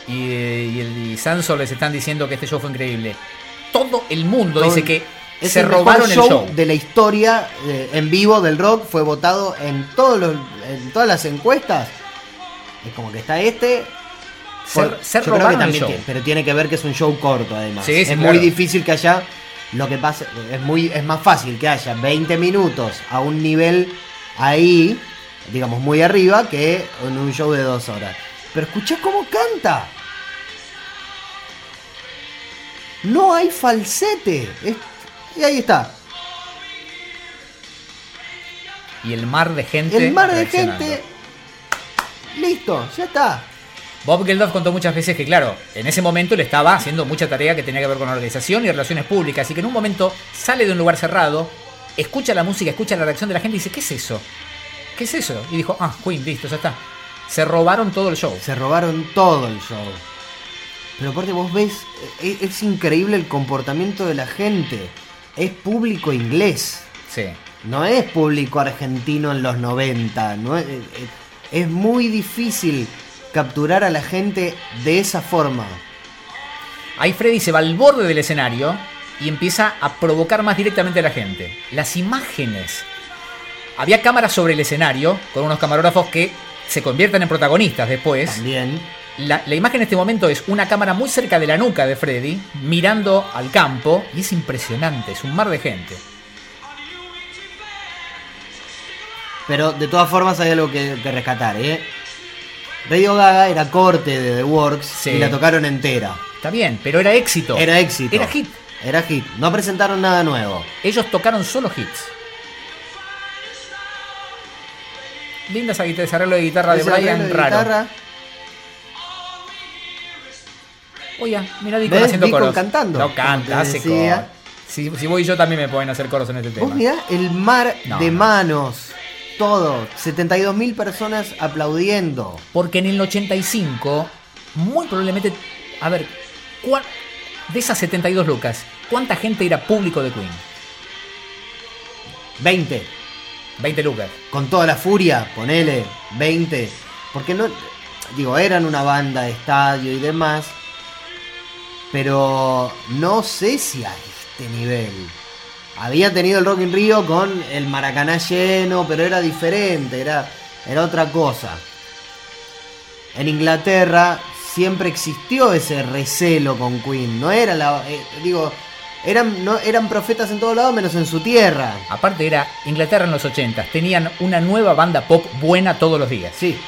y, eh, y el y Sanso les están diciendo que este show fue increíble. Todo el mundo Todo- dice que Es se el mejor robaron el show. de la historia eh, en vivo del rock. Fue votado en, todos los, en todas las encuestas. Es como que está este. Por- se yo creo que robaron el también show. tiene- pero tiene que ver que es un show corto además. Sí, sí, es claro. muy difícil que haya. Lo que pasa es muy es más fácil que haya 20 minutos a un nivel ahí, digamos muy arriba, que en un show de dos horas. Pero escuchá cómo canta. No hay falsete. Es- y ahí está. Y el mar de gente. El mar de gente. Listo, ya está. Bob Geldof contó muchas veces que, claro, en ese momento le estaba haciendo mucha tarea que tenía que ver con organización y relaciones públicas. Y que en un momento sale de un lugar cerrado, escucha la música, escucha la reacción de la gente y dice: ¿Qué es eso? ¿Qué es eso? Y dijo: Ah, Queen, listo, ya está. Se robaron todo el show. Se robaron todo el show. Pero aparte vos ves, es, es increíble el comportamiento de la gente. Es público inglés. Sí. No es público argentino en los 90. No es, es- es muy difícil capturar a la gente de esa forma. Ahí Freddy se va al borde del escenario y empieza a provocar más directamente a la gente. Las imágenes. Había cámaras sobre el escenario con unos camarógrafos que se convierten en protagonistas después. También. La, la imagen en este momento es una cámara muy cerca de la nuca de Freddy, mirando al campo, y es impresionante, es un mar de gente. Pero de todas formas hay algo que, que rescatar, ¿eh? Radio Gaga era corte de The Works Sí. y la tocaron entera. Está bien, pero era éxito. Era éxito. Era hit. Era hit. No presentaron nada nuevo. Ellos tocaron solo hits. Linda esa guitarra, ese arreglo de guitarra de Brian de raro. guitarra, Oye, mira Deacon ¿Ves? haciendo Deacon coros. cantando, No canta, hace coros. Si, si voy yo también me pueden hacer coros en este tema. Vos mirá el mar No, de no. manos. Todo. 72.000 personas aplaudiendo. Porque en el 85, muy probablemente. A ver, ¿cuál- de esas 72 lucas, ¿cuánta gente era público de Queen? 20. 20 lucas. Con toda la furia, ponele. 20. Porque no. Digo, eran una banda de estadio y demás. Pero no sé si a este nivel. Había tenido el Rock in Rio con el Maracaná lleno, pero era diferente, era, era otra cosa. En Inglaterra siempre existió ese recelo con Queen. No era la. eh, digo, eran, no, eran profetas en todos lados menos en su tierra. Aparte era Inglaterra en los 80, tenían una nueva banda pop buena todos los días. Sí.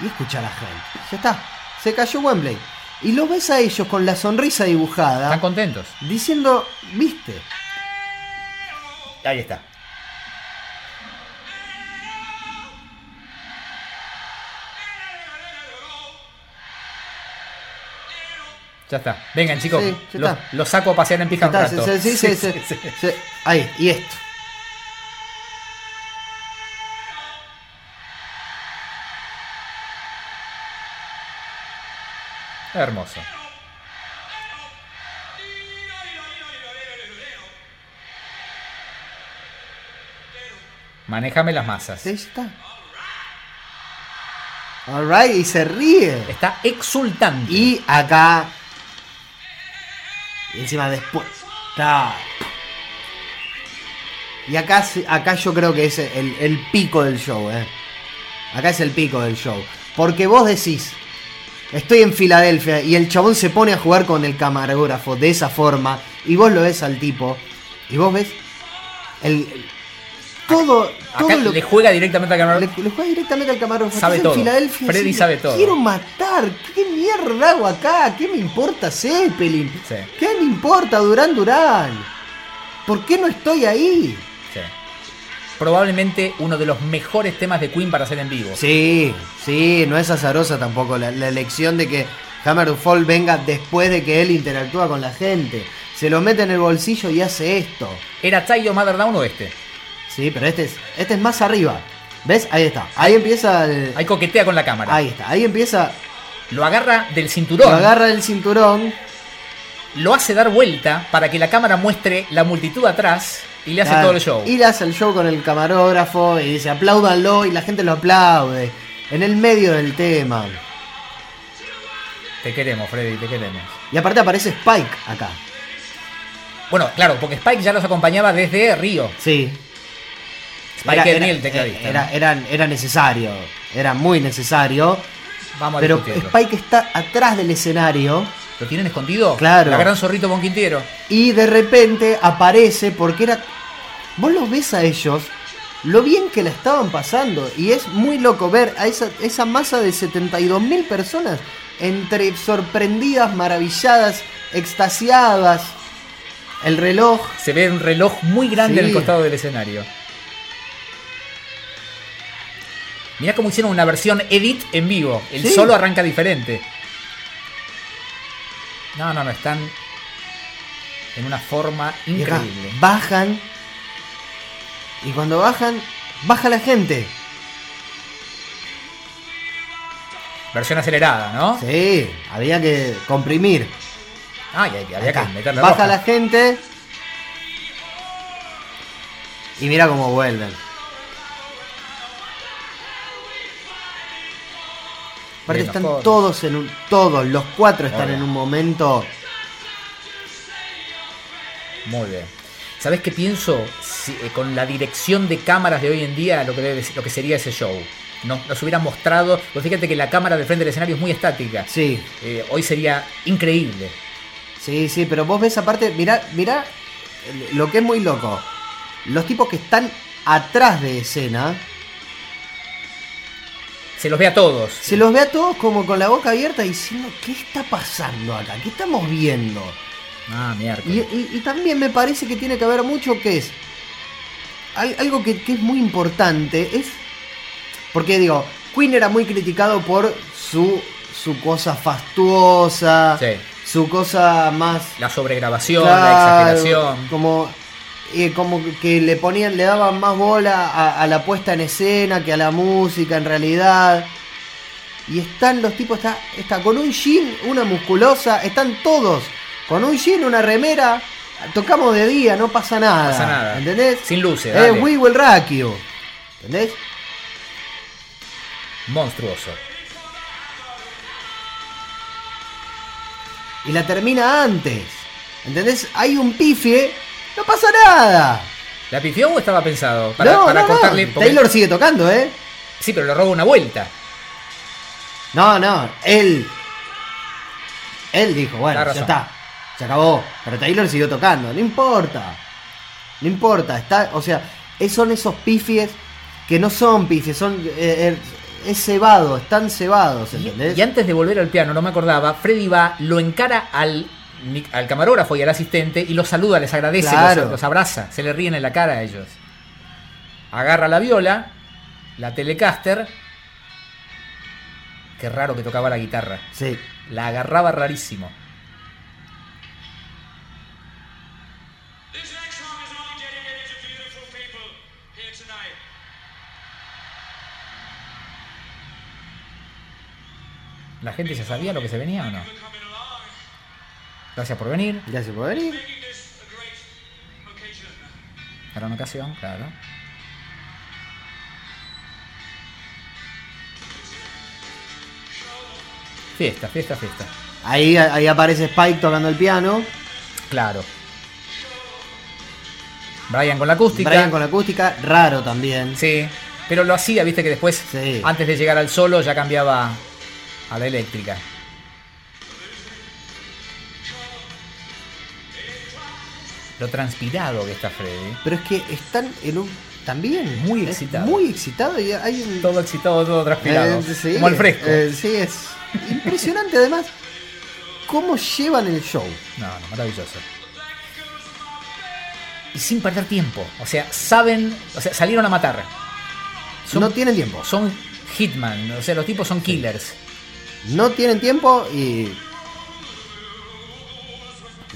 Y escucha a la gente. Ya está. Se cayó Wembley. Y lo ves a ellos con la sonrisa dibujada, Están contentos. diciendo, viste, Ahí está. Ya está. Vengan, chicos. Sí, ya los, está. los saco a pasear en pija un rato. Sí, ahí, y esto. Hermoso. Manejame las masas. Ahí está. Alright, y se ríe. Está exultante. Y acá. Y encima después. ta. Y acá, acá yo creo que es el, el pico del show, eh. Acá es el pico del show. Porque vos decís, estoy en Filadelfia y el chabón se pone a jugar con el camarógrafo de esa forma. Y vos lo ves al tipo. Y vos ves el. todo, todo Acá lo le juega directamente a cámara. le, le juega directamente al camarógrafo. Sabe todo. En Filadelfia, Freddy sí, sabe todo. Quiero matar. ¿Qué mierda hago acá? ¿Qué me importa Zeppelin? Sí. ¿Qué me importa Durán Durán? ¿Por qué no estoy ahí? Sí. Probablemente uno de los mejores temas de Queen para hacer en vivo. Sí, sí, no es azarosa tampoco la, la elección de que Hammer of Fall venga después de que él interactúa con la gente. Se lo mete en el bolsillo y hace esto. ¿Era of Mother Down o este? Sí, pero este es, este es más arriba. ¿Ves? Ahí está. Ahí empieza el- Ahí coquetea con la cámara. Ahí está. Ahí empieza. Lo agarra del cinturón. Lo agarra el cinturón. lo hace dar vuelta para que la cámara muestre la multitud atrás y le hace Claro, todo el show. Y le hace el show con el camarógrafo y dice apláudanlo y la gente lo aplaude. En el medio del tema. Te queremos, Freddy, te queremos. Y aparte aparece Spike acá. Bueno, claro, porque Spike ya los acompañaba desde Río. Sí. Spike Edney, el tecladista. Era, era, era necesario. Era muy necesario. Vamos a Pero discutirlo. Spike está atrás del escenario. ¿Lo tienen escondido? Claro. La gran zorrito Bon Quintero. Y de repente aparece porque era. Vos los ves a ellos, lo bien que la estaban pasando. Y es muy loco ver a esa, esa masa de 72 mil personas entre sorprendidas, maravilladas, extasiadas. El reloj. Se ve un reloj muy grande Sí. en el costado del escenario. Mirá cómo hicieron una versión edit en vivo. El Sí. solo arranca diferente. No, no, no, están en una forma increíble. bajan. Y cuando bajan, baja la gente. Versión acelerada, ¿no? Sí, había que comprimir. Ah, y había Acá, que meterle baja roja. la gente. Y mira cómo vuelven. Aparte están coros. todos en un. Todos, los cuatro están Obvio. en un momento. Muy bien. ¿Sabes qué pienso? Si, eh, con la dirección de cámaras de hoy en día, lo que, debe- lo que sería ese show. Nos, nos hubieran mostrado. Pues fíjate que la cámara del frente del escenario es muy estática. Sí, Eh, hoy sería increíble. sí, sí, pero vos ves aparte, mirá, mirá lo que es muy loco. Los tipos que están atrás de escena, Se los ve a todos. se los ve a todos como con la boca abierta diciendo, ¿qué está pasando acá? ¿Qué estamos viendo? Ah, mierda. Y, y- y también me parece que tiene que haber mucho que es. al- algo que, que es muy importante es. Porque digo, Queen era muy criticado por su, su cosa fastuosa, Sí. su cosa más. La sobregrabación, Claro, la exageración. Como, eh, como que le ponían, le daban más bola a, a la puesta en escena que a la música en realidad. Y están los tipos, está, está con un jean, una musculosa, están todos con un jean, una remera. Tocamos de día, no pasa nada. No pasa nada. ¿Entendés? Sin luces, Eh, dale. we will rock you. ¿Entendés? Monstruoso. Y la termina antes. ¿Entendés? Hay un pifie, no pasa nada. ¿La pifió o estaba pensado? Para, no, para no, no. cortarle. porque- Taylor sigue tocando, ¿eh? Sí, pero le roba una vuelta. No, no, él. Él dijo, bueno, ya está. Se acabó. Pero Taylor siguió tocando. No importa. No importa. Está, o sea, son esos pifies que no son pifies. Son. eh, eh, es cebado, están cebados, Y, ¿entendés? y antes de volver al piano, no me acordaba, Freddy va, lo encara al, al camarógrafo y al asistente y los saluda, les agradece, Claro. los, los abraza, se le ríen en la cara a ellos. Agarra la viola, la Telecaster. Qué raro que tocaba la guitarra. Sí. La agarraba rarísimo. ¿La gente ya sabía lo que se venía o no? Gracias por venir. Gracias por venir. Gran ocasión, claro. Fiesta, fiesta, fiesta. Ahí, ahí aparece Spike tocando el piano. Claro. Brian con la acústica. Brian con la acústica, raro también. Sí, pero lo hacía, viste que después, Sí. antes de llegar al solo, ya cambiaba a la eléctrica. Lo transpirado que está Freddy. Pero es que están en un. También. Muy es excitado. Muy excitado y hay un. Todo excitado, todo transpirado. Eh, sí, como al fresco. eh, sí, es impresionante además cómo llevan el show. No, no, maravilloso. Y sin perder tiempo. O sea, saben, o sea, salieron a matar. Son, No tienen tiempo. son hitman, o sea, los tipos son killers. No tienen tiempo y.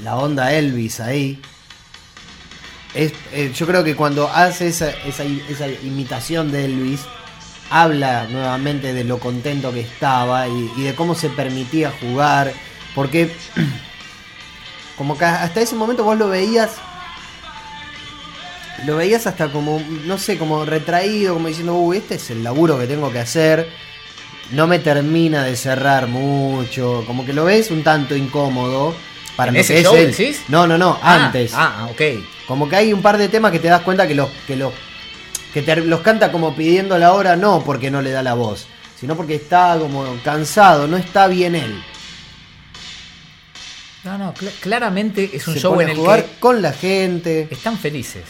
La onda Elvis ahí. Eh, yo creo que cuando hace esa, esa, esa imitación de Elvis, habla nuevamente de lo contento que estaba y, y de cómo se permitía jugar. Porque, como que hasta ese momento vos lo veías. Lo veías hasta como, no sé, como retraído, como diciendo, uy, este es el laburo que tengo que hacer no me termina de cerrar mucho. Como que lo ves un tanto incómodo. Para ¿En lo ese que es él. decís? No, no, no, Ah, antes. Ah, ok. Como que hay un par de temas que te das cuenta que los que los que te- los canta como pidiendo la hora no porque no le da la voz, sino porque está como cansado, no está bien él. No, no, cl- claramente es un Se show pone en a el jugar que con la gente. están felices.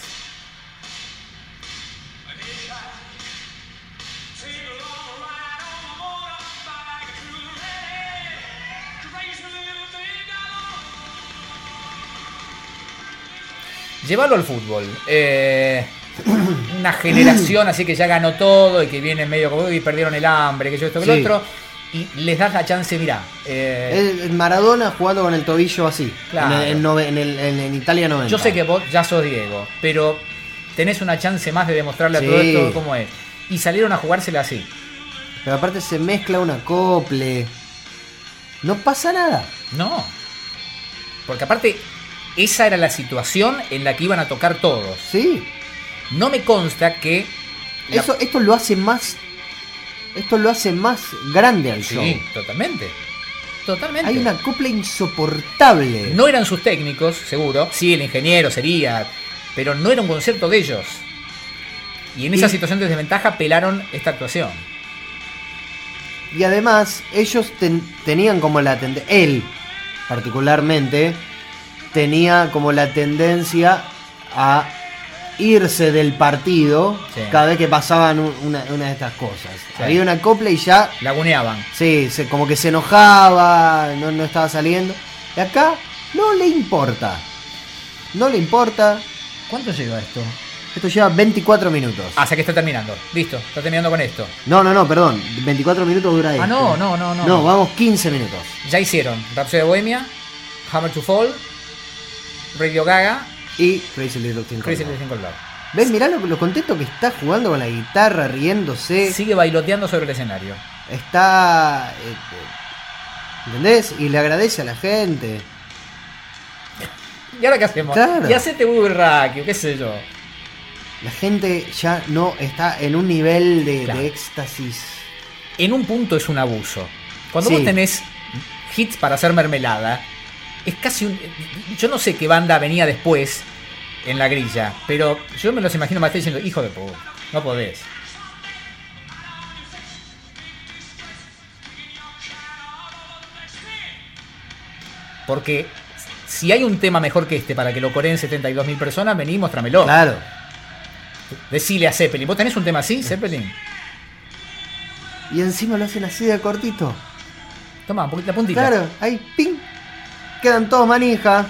Llévalo al fútbol. Eh, una generación así que ya ganó todo y que viene medio como y perdieron el hambre, que yo esto que lo Sí. otro. Y les das la chance, mirá. eh, Maradona jugando con el tobillo así. Claro. En, el- en nove- en el- en- en Italia 90. yo sé que vos ya sos Diego, pero tenés una chance más de demostrarle a todo esto cómo es. Y salieron a jugársela así. Pero aparte se mezcla un acople. No pasa nada. No. Porque aparte, esa era la situación en la que iban a tocar todos. Sí. No me consta que. la- Eso, esto lo hace más. Esto lo hace más grande al show. Sí, totalmente. Totalmente. Hay una copla insoportable. No eran sus técnicos, seguro. Sí, el ingeniero sería. Pero no era un concierto de ellos. Y en esa situación de desventaja pelaron esta actuación. Y además, ellos ten- tenían como la tendencia. Él, particularmente, tenía como la tendencia a irse del partido Sí. cada vez que pasaban un- una, una de estas cosas. Sí. Había una copla y ya Laguneaban. Sí, se, como que se enojaba, no, no estaba saliendo. Y acá no le importa. No le importa. ¿Cuánto lleva esto? Esto lleva 24 minutos. Ah, o sea que está terminando. Listo, está terminando con esto. No, no, no, perdón. 24 minutos dura esto. Ah, no, no, no, no. No, vamos 15 minutos. Ya hicieron Rhapsody de Bohemia, Hammer to Fall, Radio Gaga, Y Crazy Little Thing. Crazy Little. Thing Love. ¿Ves? Mirá lo, lo contento que está jugando con la guitarra, riéndose. Sigue bailoteando sobre el escenario. Está. eh, ¿Entendés? Y le agradece a la gente. ¿Y ahora qué hacemos? Claro. Y hacete burraquio, qué sé yo. La gente ya no está en un nivel de, Claro. de éxtasis. En un punto es un abuso. Cuando Sí. vos tenés hits para hacer mermelada, es casi un. Yo no sé qué banda venía después en la grilla, pero yo me los imagino más diciendo, hijo de puta, no podés. Porque si hay un tema mejor que este para que lo coreen 72.000 personas, vení, mostramelo. Claro. Decile a Zeppelin. ¿Vos tenés un tema así, Zeppelin? Y encima lo hacen así de cortito. Toma, un poquito la puntita. Claro, ahí, ping. Quedan todos manija.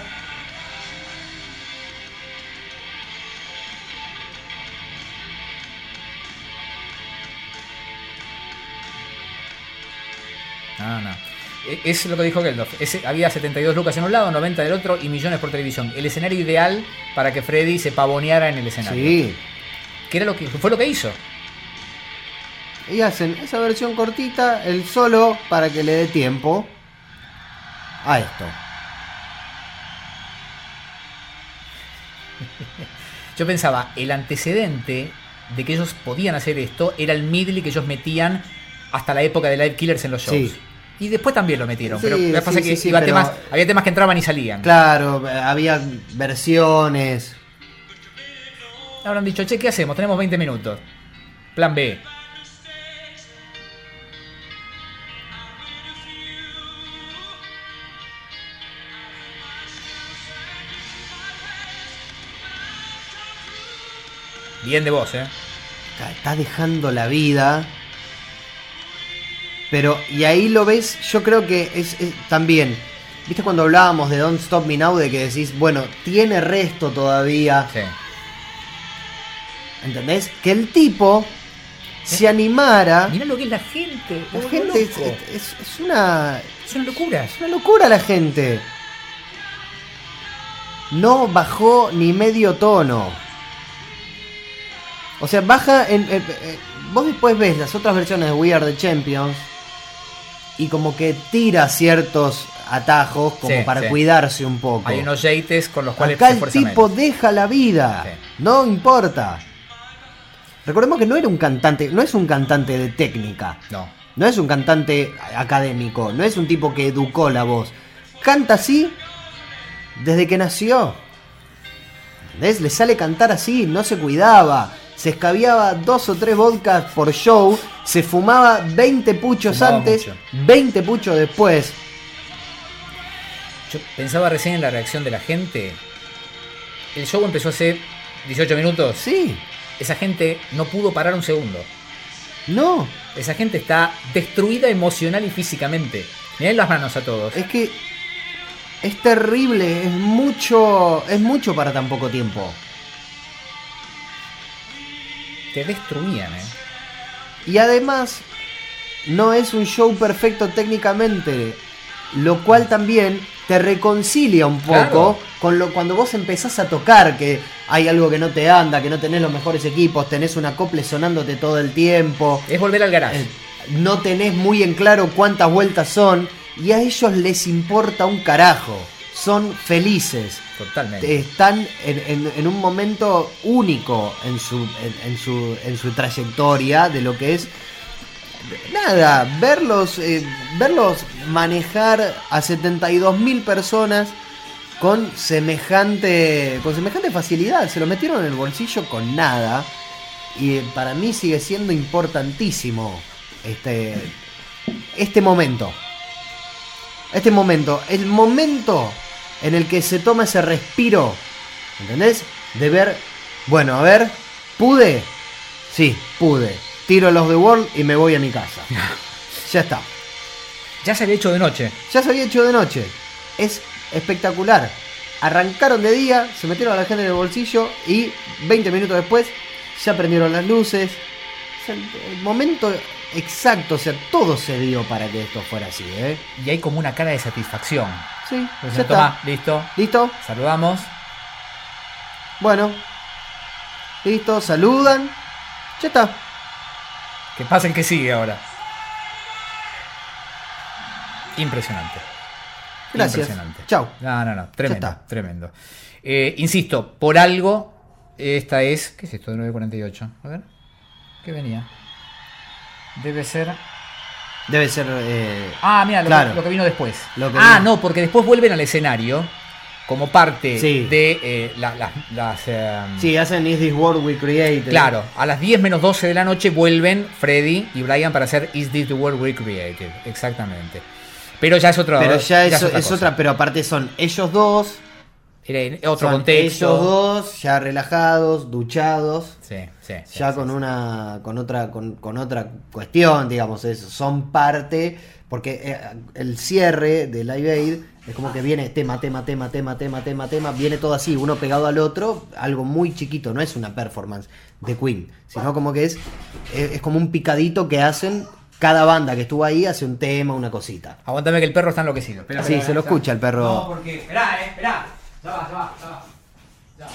No, no. E- Es lo que dijo Geldof. Ese- había 72 lucas en un lado, 90 del otro y millones por televisión. El escenario ideal para que Freddy se pavoneara en el escenario. Sí. Que era lo que fue lo que hizo. Y hacen esa versión cortita, el solo, para que le dé tiempo a esto. Yo pensaba, el antecedente de que ellos podían hacer esto era el midley que ellos metían hasta la época de Live Killers en los shows. Sí. Y después también lo metieron. Sí, pero lo que pasa sí, es que iba pero- temas, había temas que entraban y salían. Claro, había versiones. Habrán dicho, che, ¿qué hacemos? Tenemos 20 minutos. Plan B. Bien de vos, ¿eh? Está- Está dejando la vida. Pero, y ahí lo ves, yo creo que es, es también. ¿Viste cuando hablábamos de Don't Stop Me Now? De que decís, bueno, tiene resto todavía. Sí. ¿Entendés? Que el tipo se animara. Mirá lo que es la gente. La gente es, es- es una. Es una locura. Es una locura la gente. No bajó ni medio tono. O sea, baja en. en- en- vos después ves las otras versiones de We Are the Champions. Y como que tira ciertos atajos como Sí, para sí. cuidarse un poco. Hay unos yates con los cuales Acá el tipo menos. deja la vida. Sí. No importa. Recordemos que no era un cantante, no es un cantante de técnica. No. No es un cantante académico, no es un tipo que educó la voz. Canta así desde que nació. ¿Entendés? Le sale cantar así, no se cuidaba. Se escabiaba dos o tres vodkas por show, se fumaba 20 puchos Fumaba antes, mucho. 20 puchos después. Yo pensaba recién en la reacción de la gente. El show empezó hace 18 minutos. Sí, Esa gente no pudo parar un segundo. no, Esa gente está destruida emocional y físicamente. Miren las manos a todos. es que es terrible, es mucho, es mucho para tan poco tiempo. Te destruían, ¿eh? Y además, no es un show perfecto técnicamente, lo cual también te reconcilia un poco Claro. con lo cuando vos empezás a tocar que hay algo que no te anda, que no tenés los mejores equipos, tenés un acople sonándote todo el tiempo, Es volver al garage. eh, no tenés muy en claro cuántas vueltas son y a ellos les importa un carajo, son felices Totalmente. están en, en- en un momento único en su, en, su, en su trayectoria de lo que es nada, verlos, eh, verlos manejar a 72 mil personas con semejante, con semejante facilidad, se lo metieron en el bolsillo con nada y para mí sigue siendo importantísimo este, este momento. Este momento, el momento en el que se toma ese respiro, ¿entendés? De ver, bueno, a ver, ¿pude? Sí, pude. Tiro los de World y me voy a mi casa. ya está. Ya se había hecho de noche. Ya se había hecho de noche. Es espectacular. Arrancaron de día, se metieron a la gente en el bolsillo y 20 minutos después ya prendieron las luces. O sea, el, el momento exacto, o sea, todo se dio para que esto fuera así, ¿eh? Y hay como una cara de satisfacción. Sí, Pues, ya toma, está. listo. ¿Listo? Saludamos. Bueno. Listo, saludan. Ya está. Que pasa el que sigue ahora. Impresionante. Gracias. Impresionante. Chau. No, no, no. Tremendo. Tremendo. Eh, insisto, por algo, esta es. ¿Qué es esto de 948? A ver. ¿Qué venía? Debe ser. Debe ser. eh, Ah, mira, lo, Claro. que, lo que vino después. Que ah, vino. no, porque después vuelven al escenario como parte Sí. de eh, la- las. las, eh, sí, hacen Is This World We Created. Claro, a las 10 menos 12 de la noche vuelven Freddy y Brian para hacer Is This the World We Created? Exactamente. Pero ya es otra Pero ya, es, otra es otra. Pero aparte son ellos dos Era en otro Son contexto. Ellos dos, ya relajados, duchados. Sí, sí, sí, ya sí, con sí. una con otra con, con otra cuestión digamos eso son parte porque eh, el cierre de Live Aid es como que viene tema tema tema tema tema tema tema viene todo así uno pegado al otro algo muy chiquito no es una performance de Queen sino como que es es, es como un picadito que hacen cada banda que estuvo ahí hace un tema una cosita Aguántame que el perro está enloquecido. Espera, Sí, espera, se lo escucha el perro. No, porque. Esperá, eh, esperá. Ya va, ya va, ya va. Ya,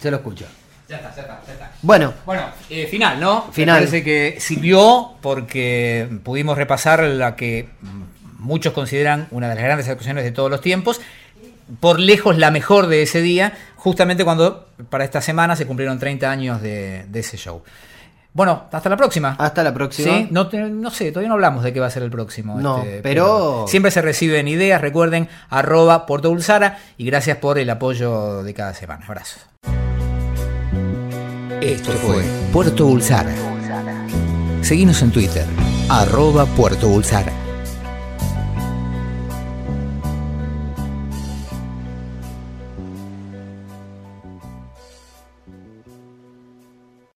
se lo escucha ya está, ya está, ya está. bueno Bueno, eh, final, ¿no? Final. Me parece que sirvió porque pudimos repasar la que muchos consideran una de las grandes actuaciones de todos los tiempos. Por lejos la mejor de ese día, justamente cuando para esta semana se cumplieron 30 años de, de ese show. Bueno, hasta la próxima. hasta la próxima Sí, no, sé, todavía no hablamos de qué va a ser el próximo. No, este, pero- Siempre se reciben ideas, recuerden, arroba Puerto Bulsara y gracias por el apoyo de cada semana. Abrazos. Esto fue Puerto Bulsara. Seguimos en Twitter, arroba Puerto Bulsara.